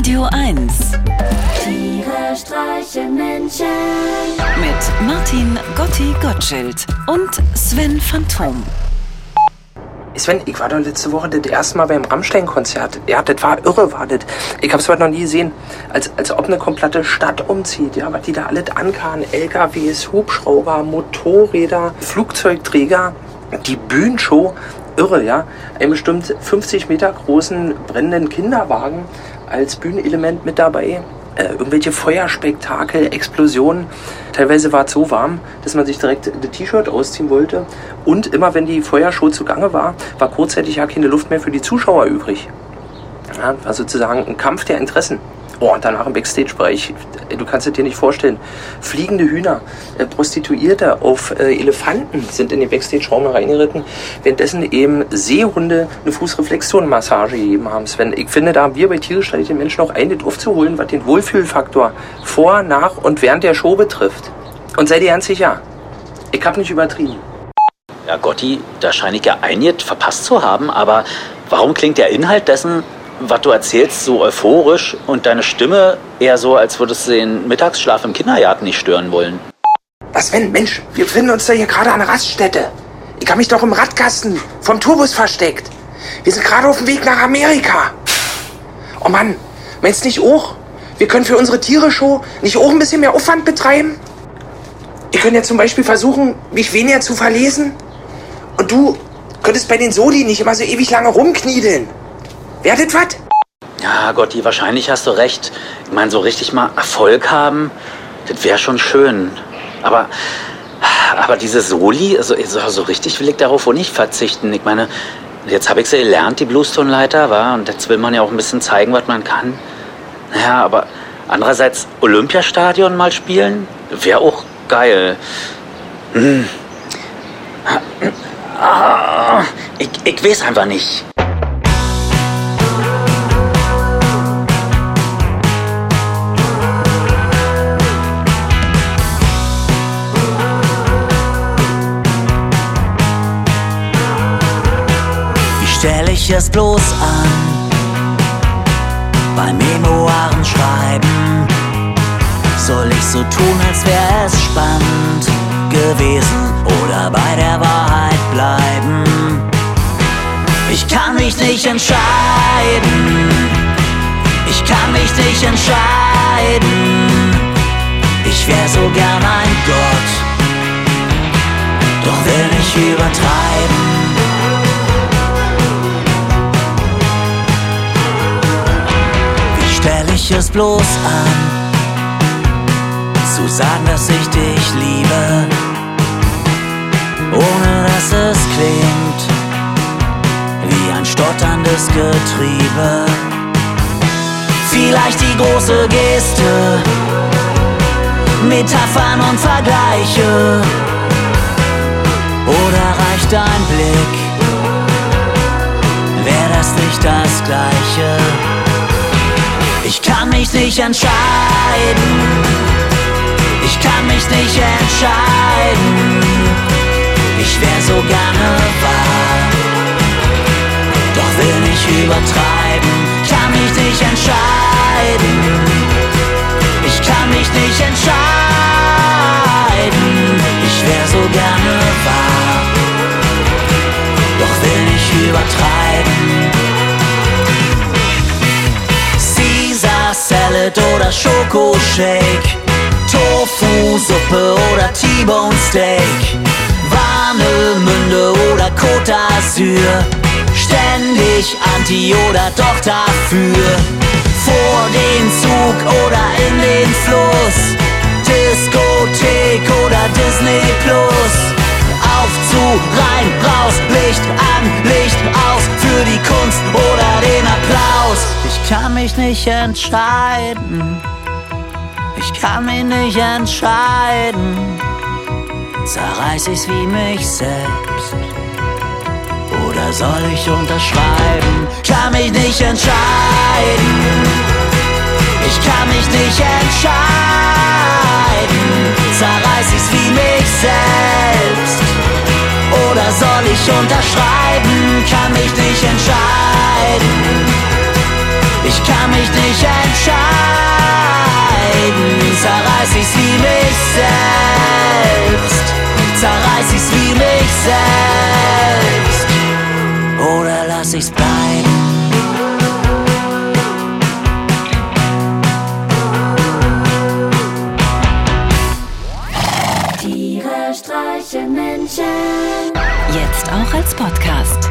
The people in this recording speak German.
Radio 1 Tiere streichen Menschen. mit Martin Gotti Gottschild und Sven Phantom. Sven, ich war doch letzte Woche das erste Mal beim Rammstein-Konzert. Ja, das war irre, war das. Ich hab's heute noch nie gesehen. Als, als ob eine komplette Stadt umzieht, ja, was die da alles ankamen. LKWs, Hubschrauber, Motorräder, Flugzeugträger, die Bühnenshow. Irre, ja. Einen bestimmt 50 Meter großen brennenden Kinderwagen als Bühnenelement mit dabei. Äh, irgendwelche Feuerspektakel, Explosionen. Teilweise war es so warm, dass man sich direkt das T-Shirt ausziehen wollte. Und immer wenn die Feuershow zugange war, war kurzzeitig ja keine Luft mehr für die Zuschauer übrig. Ja, war sozusagen ein Kampf der Interessen. Oh, und danach im Backstage-Bereich, du kannst es dir nicht vorstellen, fliegende Hühner, äh, Prostituierte auf äh, Elefanten sind in den Backstage-Raum reingeritten, währenddessen eben Seehunde eine Fußreflexzonenmassage gegeben haben. Sven, ich finde, da haben wir bei tierisch den Menschen auch einiges aufzuholen, was den Wohlfühlfaktor vor, nach und während der Show betrifft. Und sei dir ganz sicher, ich habe nicht übertrieben. Ja, Gotti, da scheine ich ja einiges verpasst zu haben, aber warum klingt der Inhalt dessen, was du erzählst, so euphorisch und deine Stimme eher so, als würdest du den Mittagsschlaf im Kindergarten nicht stören wollen? Was wenn, Mensch, wir befinden uns da hier gerade an der Raststätte. Ich habe mich doch im Radkasten vom Tourbus versteckt. Wir sind gerade auf dem Weg nach Amerika. Oh Mann, meinst du nicht auch? Wir können für unsere Tiere-Show nicht auch ein bisschen mehr Aufwand betreiben? Wir können ja zum Beispiel versuchen, mich weniger zu verlesen. Und du könntest bei den Soli nicht immer so ewig lange rumkniedeln. Werdet was? Ja, Gotti, wahrscheinlich hast du recht. Ich meine, so richtig mal Erfolg haben, das wäre schon schön. Aber, aber diese Soli, also so, richtig will ich darauf wohl nicht verzichten. Ich meine, jetzt habe ich sie gelernt, die Bluestone-Leiter, war und jetzt will man ja auch ein bisschen zeigen, was man kann. Naja, aber andererseits Olympiastadion mal spielen, wäre auch geil. Hm. Ah, Ich, ich weiß einfach nicht. Stell ich es bloß an? Bei Memoiren schreiben soll ich so tun, als wäre es spannend gewesen oder bei der Wahrheit bleiben. Ich kann mich nicht entscheiden. Ich kann mich nicht entscheiden. Ich wär so gern ein Gott, doch will nicht übertreiben. Stell ich es bloß an, zu sagen, dass ich dich liebe, ohne dass es klingt wie ein stotterndes Getriebe. Vielleicht die große Geste, Metaphern und Vergleiche, oder reicht ein Blick? Wäre das nicht das Gleiche? Ich kann mich nicht entscheiden. Ich kann mich nicht entscheiden. Ich wär so gerne wahr, doch will nicht übertreiben. Salad oder Schokoshake, Tofu-Suppe oder T-Bone Steak, Warnemünde oder Côte d'Azur, ständig Anti oder doch dafür, vor den Zug oder in den Fluss, Ich kann mich nicht entscheiden. Ich kann mich nicht entscheiden. Zerreiß ich's wie mich selbst. Oder soll ich unterschreiben? Kann mich nicht entscheiden. Ich kann mich nicht entscheiden. Zerreiß ich's wie mich selbst. Oder soll ich unterschreiben? Kann mich nicht entscheiden. Ich kann mich nicht entscheiden. Zerreiß ich's wie mich selbst. Zerreiß ich's wie mich selbst. Oder lass ich's bleiben. Tiere streichen Menschen. Jetzt auch als Podcast.